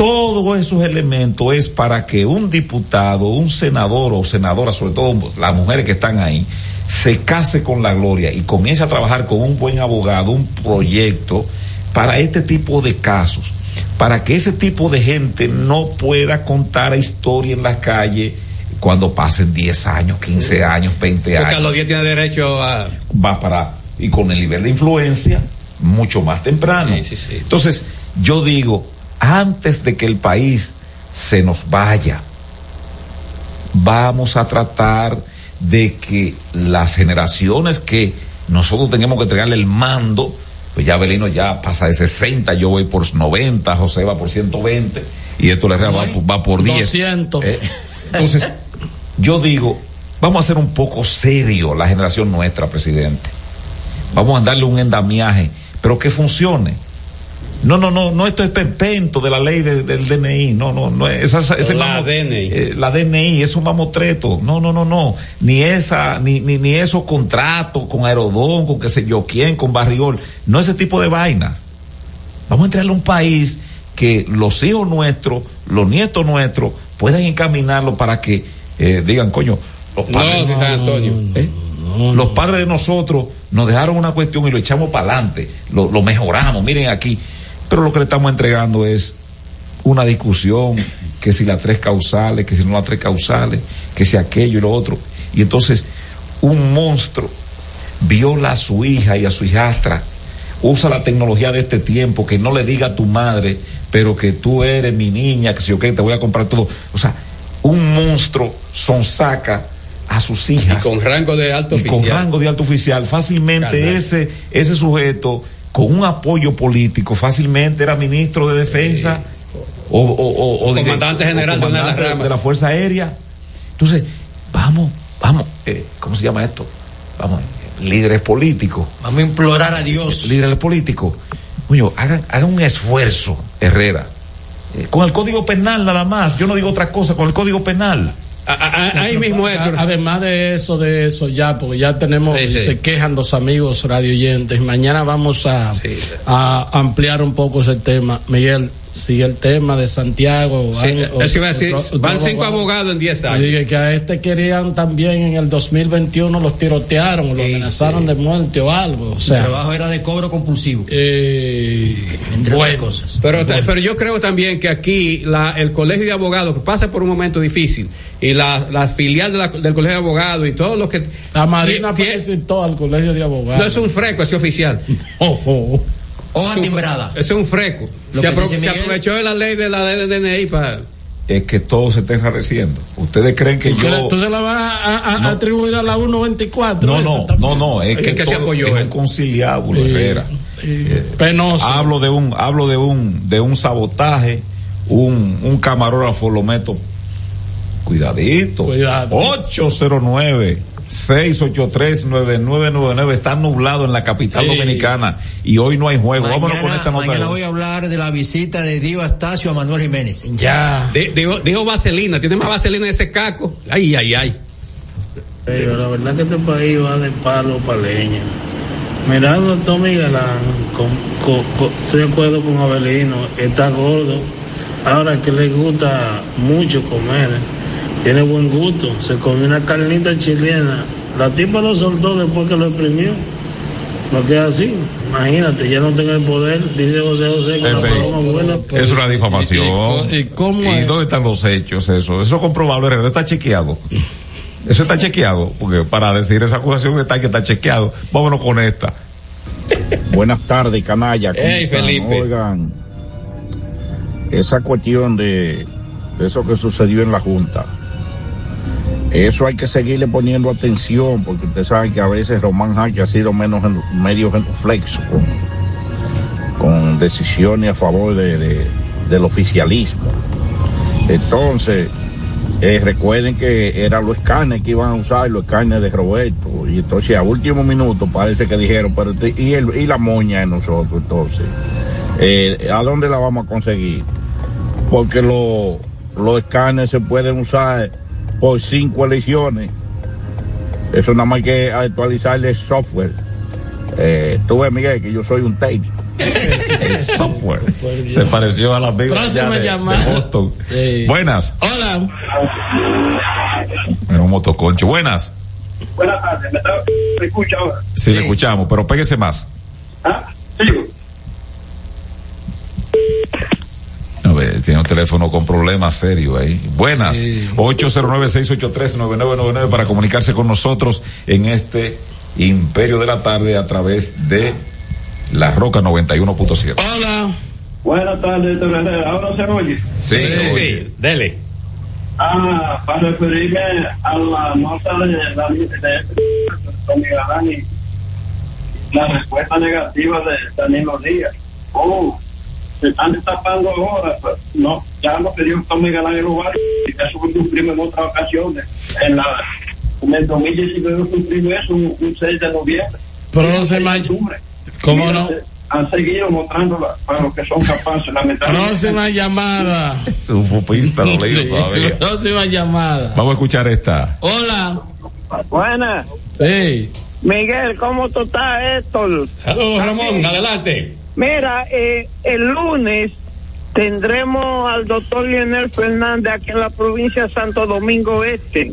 todos esos elementos es para que un diputado, un senador o senadora, sobre todo las mujeres que están ahí, se case con la gloria y comience a trabajar con un buen abogado, un proyecto para este tipo de casos, para que ese tipo de gente no pueda contar historia en la calle cuando pasen 10 años, 15 años, 20 Porque a años los 10 tiene derecho a. va para y con el nivel de influencia mucho más temprano. Entonces, yo digo, antes de que el país se nos vaya, vamos a tratar de que las generaciones que nosotros tenemos que entregarle el mando, pues ya Belino ya pasa de 60, yo voy por 90, José va por 120 y esto le va, va por 10. 200. Eh, entonces, yo digo, vamos a ser un poco serio la generación nuestra, presidente. Vamos a darle un endamiaje, pero que funcione. No, no, no, no esto es perpento de la ley de- del DNI, no, no, no, esa, esa- La DNI. eh, la DNI es un mamotreto, no, no, no, no, ni esa, ni, ni, ni esos contratos con Aerodón, con qué sé yo quién, con Barriol, no ese tipo de vainas. Vamos a entregarle a un país que los hijos nuestros, los nietos nuestros, puedan encaminarlo para que eh, digan, coño, los No, padres, de San Antonio. ¿eh? los padres de nosotros nos dejaron una cuestión y lo echamos para adelante, lo, lo mejoramos, miren aquí. Pero lo que le estamos entregando es una discusión, que si las tres causales, que si no las tres causales, que si aquello y lo otro. Y entonces un monstruo viola a su hija y a su hijastra, usa la tecnología de este tiempo, que no le diga a tu madre, pero que tú eres mi niña, que si yo qué, te voy a comprar todo. O sea, un monstruo sonsaca a sus hijas. Y con rango de alto Y con oficial. rango de alto oficial. Fácilmente Carnal. ese, ese sujeto, con un apoyo político, fácilmente era ministro de defensa o, o, o- o O direct- comandante o general de una de las comandante ramas. de la Fuerza Aérea. Entonces, vamos, vamos, eh, ¿cómo se llama esto? Vamos, líderes políticos. Vamos a implorar a Dios. Líderes políticos. Coño, hagan, hagan un esfuerzo, Herrera. Eh, con el código penal nada más. Yo no digo otra cosa, con el código penal. ahí mismo, Héctor. Además de eso, de eso ya, porque ya tenemos, Sí, sí. se quejan los amigos radio oyentes. Mañana vamos a, a ampliar un poco ese tema. Miguel, sigue el tema de Santiago. Sí, Van- eso iba a decir, otro- otro van cinco abogado. abogados en 10 Y años. dije que a este querían también en el 2021 los tirotearon, lo amenazaron de muerte o algo. O sea, el trabajo era de cobro compulsivo. Eh, Entre bueno. otras cosas. Pero, pero yo creo también que aquí la, el colegio de abogados que pasa por un momento difícil y la, la filial de la- del colegio de abogados y todos los que La Marina felicitó al colegio de abogados. no es un freco ese oficial Hoja timbrada. ese es un freco Lo se, que apro- dice se Miguel- aprovechó de la ley de la ley DNI para Es que todo se está enrareciendo. Ustedes creen que ¿Tú, yo. tú se la vas a, a- a atribuir a la 124? No, no, no, no, es que, que se apoyó es un conciliábulo, Sí, Herrera. Penoso. Hablo de un, hablo de un, de un sabotaje, un, un camarógrafo lo meto. Cuidadito. Cuidado. 809 683-9999 está nublado en la capital Sí. dominicana y hoy no hay juego. Vámonos con esta nota. mañana voy a hablar de la visita de Dio Astacio a Manuel Jiménez. Ya. Di- dijo, dijo vaselina tiene más vaselina ese caco ay ay ay Pero la verdad que este país va de palo para leña. Mirando a Tommy Galán, con, con- con- estoy de acuerdo con Abelino, está gordo. Ahora que le gusta mucho comer, tiene buen gusto. Se comió una carnita chilena. La tipa lo soltó después que lo exprimió. No queda así. Imagínate, ya no tengo el poder, dice José José, Pepe, paloma buena. Es una difamación. ¿Y cómo es? dónde están los hechos? Eso, eso es comprobable, Herrera, está chequeado. Eso está chequeado, porque para decir esa acusación está que está chequeado. Vámonos con esta. Buenas tardes, canalla. ¿cómo Hey? Felipe. Oigan, esa cuestión de eso que sucedió en la Junta, Eso hay que seguirle poniendo atención, porque usted sabe que a veces Román Jaque ha sido menos medio genuflexo con, decisiones a favor de, de, del oficialismo. Entonces, eh, recuerden que eran los escáneres que iban a usar, los escáneres de Roberto. Y entonces a último minuto parece que dijeron, pero y, el, y la moña de nosotros entonces. Eh, ¿A dónde la vamos a conseguir? Porque lo- los escáneres se pueden usar por cinco elecciones. Eso nada más hay que actualizarle el software. Eh, tú ves, Miguel, que yo soy un técnico. El software. Se pareció a las ya de. Boston. Sí. Buenas. Hola. Era un motoconcho. Buenas. Buenas tardes, ¿me, está, me escucha ahora? Sí, le escuchamos, pero péguese más. ¿Ah? Sigo. A ver, tiene un teléfono con problemas serios ahí. Buenas. 809-683-9999 para comunicarse con nosotros en este Imperio de la Tarde a través de La Roca 91.7. Hola. Buenas tardes. ¿Ahora se oye? Sí, sí, dele. Ah, para referirme a la nota de, la, de, de y la respuesta negativa de Danilo Díaz. Oh, se están destapando ahora. Pues, no, ya lo que dijo Tommy Galán en lugar y que eso fue cumplimos en otras ocasiones. En, la, en el 2019 cumplimos eso un, un 6 de noviembre. Próxima. ¿Cómo Mira, no? se- Han seguido mostrándola para los que son capaces, lamentablemente. Próxima llamada. Es un fupista, lo leí todavía. Próxima llamada. Vamos a escuchar esta. Hola. Buenas. Sí. Miguel, ¿cómo tú estás, Héctor? Saludos, Ramón, adelante. Mira, eh, el lunes tendremos al doctor Lionel Fernández aquí en la provincia de Santo Domingo Este.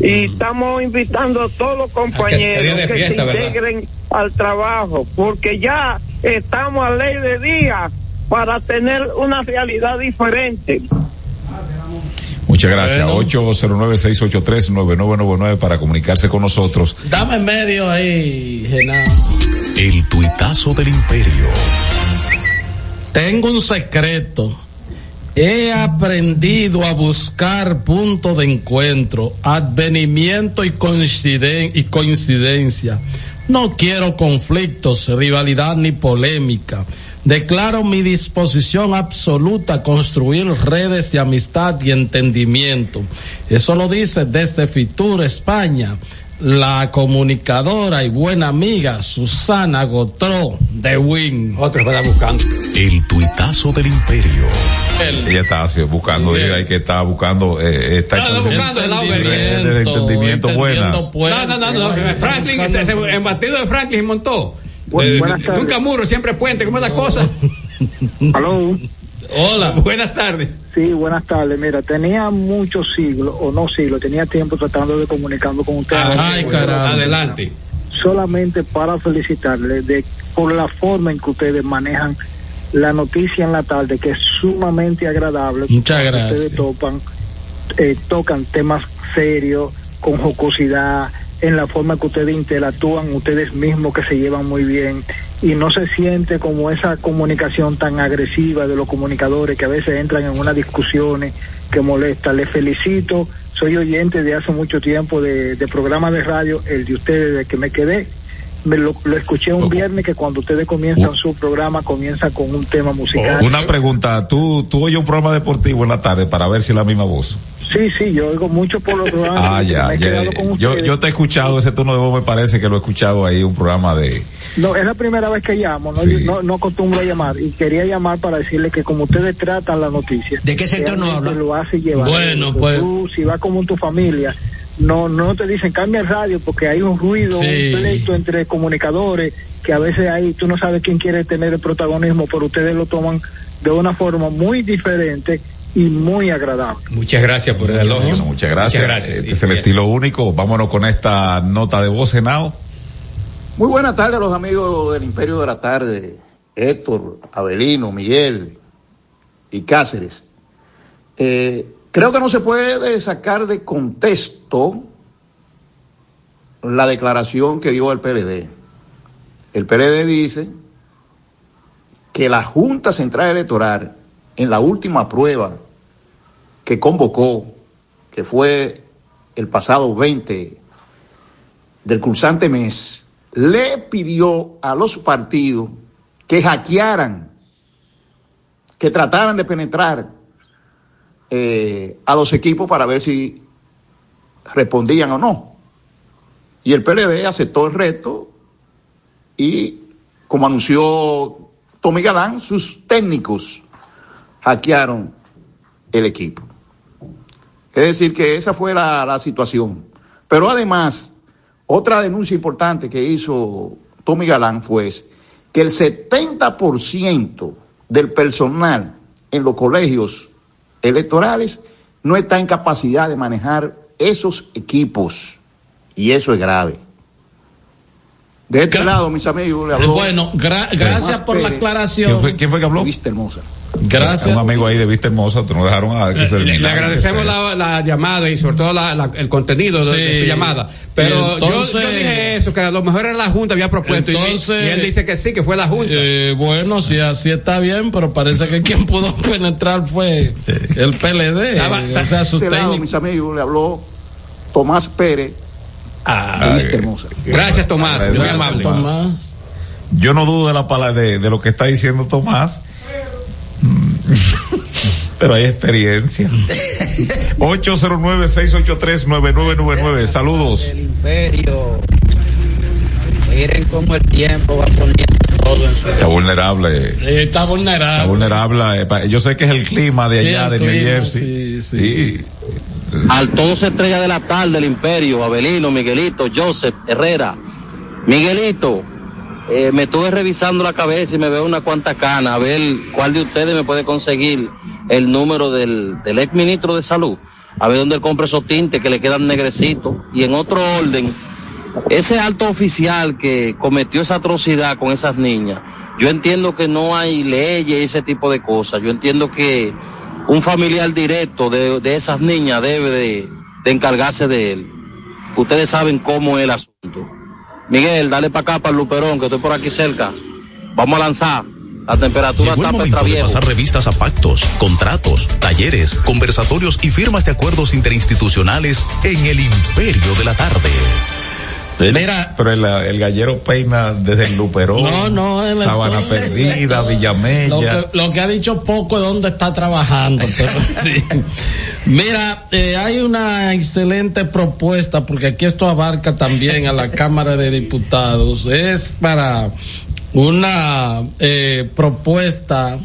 Y estamos invitando a todos los compañeros que se ¿verdad? integren al trabajo, porque ya estamos a ley de día para tener una realidad diferente. Muchas gracias. 809-683-9999 para comunicarse con nosotros. Dame en medio ahí, Genaro. El tuitazo del imperio. Tengo un secreto. He aprendido a buscar punto de encuentro, advenimiento y, coinciden- y coincidencia. No quiero conflictos, rivalidad ni polémica. Declaro mi disposición absoluta a construir redes de amistad y entendimiento. Eso lo dice desde Fitur, España, la comunicadora y buena amiga Susana Gotró de Win. Otro va buscando. El tuitazo del imperio. Ella está así, buscando, y que está buscando, eh, está No, no, buscando el redes de entendimiento buenas. No, no, no, no. Franklin, ese- el batido de Franklin montó. Eh, buenas tardes. nunca muro, siempre puente, ¿cómo es la cosa? Aló. Hola. Buenas tardes. Sí, buenas tardes. Mira, tenía muchos siglos, o no siglos, tenía tiempo tratando de comunicarme con ustedes. Ay, caramba. Adelante. Solamente para felicitarles de, por la forma en que ustedes manejan la noticia en la tarde, que es sumamente agradable. Muchas gracias. Ustedes topan, eh, tocan temas serios, con jocosidad, en la forma que ustedes interactúan, ustedes mismos que se llevan muy bien y no se siente como esa comunicación tan agresiva de los comunicadores que a veces entran en unas discusiones que molestan. Les felicito, soy oyente de hace mucho tiempo de, de programa de radio, el de ustedes, de que me quedé. Me lo, lo escuché un viernes que cuando ustedes comienzan su programa comienza con un tema musical. Una pregunta, ¿tú, tú oyes un programa deportivo en la tarde para ver si es la misma voz? Sí, sí, yo oigo mucho por los programas. Ah, ya, ya. con Yo, yo te he escuchado ese tono de voz, me parece que lo he escuchado ahí, un programa de... No, es la primera vez que llamo, no, Sí. no, no acostumbro a llamar y quería llamar para decirle que como ustedes tratan la noticia. ¿De qué sector realmente habla? Lo hace llevar. Bueno, pues- Tú, si vas como en tu familia, no no te dicen cambia el radio porque hay un ruido, Sí. un pleito entre comunicadores que a veces hay, tú no sabes quién quiere tener el protagonismo, pero ustedes lo toman de una forma muy diferente y muy agradable. Muchas gracias por el elogio. Bueno, muchas gracias. Muchas gracias. Este sí, es el bien. estilo único. Vámonos con esta nota de voz, Henao. Muy buenas tardes a los amigos del Imperio de la Tarde, Héctor, Abelino, Miguel y Cáceres. Eh, creo que no se puede sacar de contexto la declaración que dio el PLD. El PLD dice que la Junta Central Electoral, en la última prueba que convocó, que fue el pasado 20 del cursante mes, le pidió a los partidos que hackearan, que trataran de penetrar eh, a los equipos para ver si respondían o no. Y el PLD aceptó el reto y, como anunció Tommy Galán, sus técnicos hackearon el equipo. Es decir, que esa fue la, la situación. Pero además, otra denuncia importante que hizo Tommy Galán fue que el 70% del personal en los colegios electorales no está en capacidad de manejar esos equipos. Y eso es grave. De este lado, mis amigos, le habló. Bueno, gra- gracias por la aclaración. ¿Quién fue, quién fue que habló? Vista hermosa. Gracias. Un amigo ahí de Vista Hermosa, te nos dejaron a que se Le, agradecemos la, la llamada y sobre todo la- la- el contenido de, su llamada. Pero yo- Entonces- yo, dije eso, que a lo mejor era la Junta había propuesto y- Entonces- y, él dice que sí, que fue la Junta. Eh, bueno, si así está bien, pero parece que quien pudo penetrar fue el PLD. Estaba- o sea, sus De este lado, mis amigos, le habló Tomás Pérez Vista Hermosa. Gracias, Tomás. Gracias, Muy amable. Tomás. Yo no dudo de la palabra de, de lo que está diciendo Tomás. Mm. Pero hay experiencia. 809-683-9999. Saludos. imperio. Miren cómo el tiempo va poniendo todo en su Está vulnerable. Eh, está vulnerable. Está vulnerable. eh, Yo sé que es el clima de Sí, allá, el de New Jersey. sí, sí. Al todos estrella de la tarde, el Imperio, Abelino, Miguelito, Joseph, Herrera. Miguelito, eh, me estuve revisando la cabeza y me veo una cuanta cana, a ver cuál de ustedes me puede conseguir el número del, del ex ministro de salud, a ver dónde él compra esos tintes que le quedan negrecitos. Y en otro orden, ese alto oficial que cometió esa atrocidad con esas niñas, yo entiendo que no hay leyes y ese tipo de cosas. Yo entiendo que un familiar directo de, de esas niñas debe de, de encargarse de él. Ustedes saben cómo es el asunto. Miguel, dale para acá, para el Luperón, que estoy por aquí cerca. Vamos a lanzar. La temperatura Llegó está el momento de pasar revistas a pactos, contratos, talleres, conversatorios y firmas de acuerdos interinstitucionales en el Imperio de la Tarde. Mira. Pero el, el gallero peina desde el Luperón. No, no, el Sabana Perdida, Lo Villamella. que, lo que ha dicho poco es dónde está trabajando. pero sí. Mira, eh, hay una excelente propuesta, porque aquí esto abarca también a la Cámara de Diputados. Es para una eh, propuesta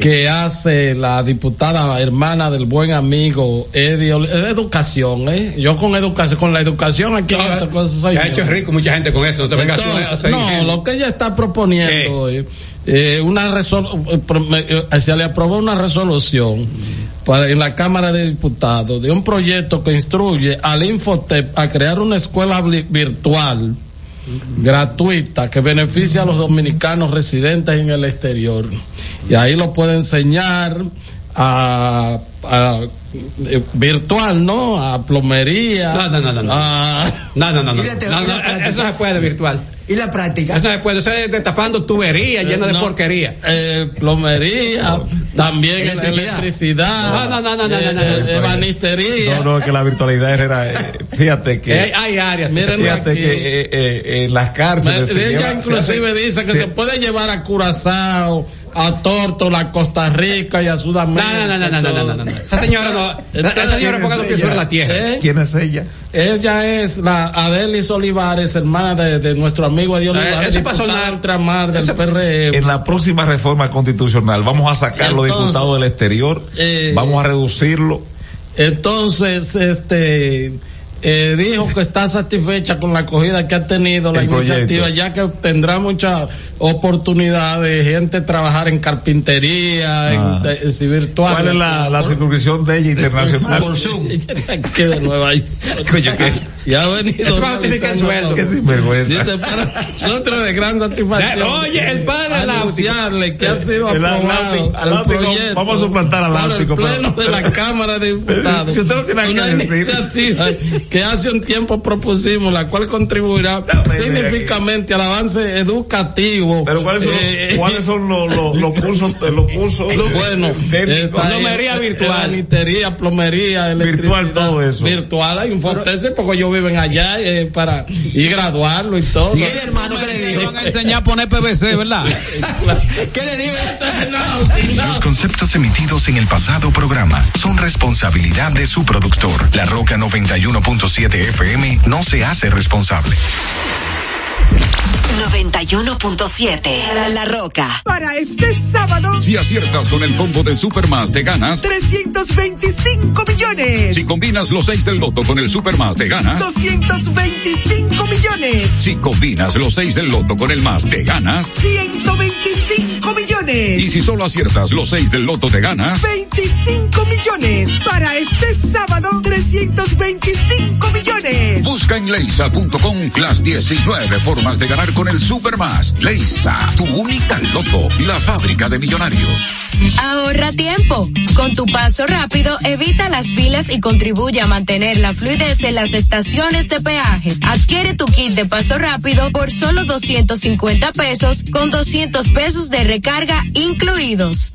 que hace la diputada hermana del buen amigo Eddie Ol- educación, ¿eh? Yo con educación, con la educación aquí en esta cosa soy Se ha hecho rico mucha gente con eso. No te vengas a hacer no, lo que ella está proponiendo eh, una resol eh, eh, se le aprobó una resolución para, en la Cámara de Diputados de un proyecto que instruye al Infotep a crear una escuela virtual gratuita que beneficia a los dominicanos residentes en el exterior. Y ahí lo puede enseñar a, a- eh, virtual, ¿no? A plomería. No, no, no, no, no. a- No, no, no, no. Y la No, teoría no, práctica. eso no se puede virtual. ¿Y la práctica? Eso después, eso es destapando tuberías eh, llenas no, de porquería. Eh, plomería, también electricidad. electricidad no, no, no, no, no, Ebanistería. No, no, que la virtualidad era. fíjate que. hay áreas. Fíjate aquí. que en las cárceles. Me, ella lleva, inclusive se hace, dice que se, se puede llevar a Curazao, a Tórtola, a Costa Rica y a Sudamérica. No, no, no, no, no, no, Esa señora no. esa señora ponga los pies sobre la tierra. ¿Quién es ella? Ella es la Adelis Olivares, hermana de, de nuestro amigo Olivares, ese diputada personal- ultramar del PRM. En la próxima reforma constitucional vamos a sacar los diputados del exterior, eh, vamos a reducirlo. Entonces, este eh, dijo que está satisfecha con la acogida que ha tenido la El iniciativa, proyecto. ya que tendrá mucha oportunidad de gente trabajar en carpintería, Ah. en, en virtual. ¿Cuál es la, la circunscripción de ella internacional? Por Zoom. que de nuevo ahí. Coño, ¿qué? Y ha venido. Eso va a el realizando sueldo. Qué sinvergüenza. Dice, para nosotros de gran satisfacción. Oye, el padre anunciarle que ha sido El aprobado el proyecto vamos a suplantar al por el Náutico, pero- pleno de la Cámara de Diputados. Si usted no tiene nada que decir. Que hace un tiempo propusimos, la cual contribuirá significativamente al avance educativo. Pero ¿cuáles son, Eh, los, ¿cuáles son los, los, los cursos? Los cursos bueno, esta es- Banitería, plomería, virtual, todo eso. Virtual, hay un fortece porque ellos viven allá eh, para y graduarlo y todo. Sí, hermano, ¿qué le digo? Van a enseñar a poner PVC, ¿verdad? ¿Qué le digo? Los conceptos emitidos en el pasado programa son responsabilidad de su productor. La Roca 91.7 FM no se hace responsable. 91.7 La, La Roca. Para este sábado, Si aciertas con el combo de Supermas, te ganas. 325 millones. Si combinas los 6 del loto con el Supermas, te ganas. 225 millones. Si combinas los 6 del loto con el más, te ganas. 125 millones. Y si solo aciertas los 6 del loto, te ganas. 25 millones. Para este sábado, 325 millones. Busca en leisa.com las 19 formas de ganar con el Supermas. Leisa, tu única loto, la fábrica de millonarios. Ahorra tiempo. Con tu paso rápido, evita las filas y contribuye a mantener la fluidez en las estaciones de peaje. Adquiere tu kit de paso rápido por solo 250 pesos con 200 pesos de recarga incluidos.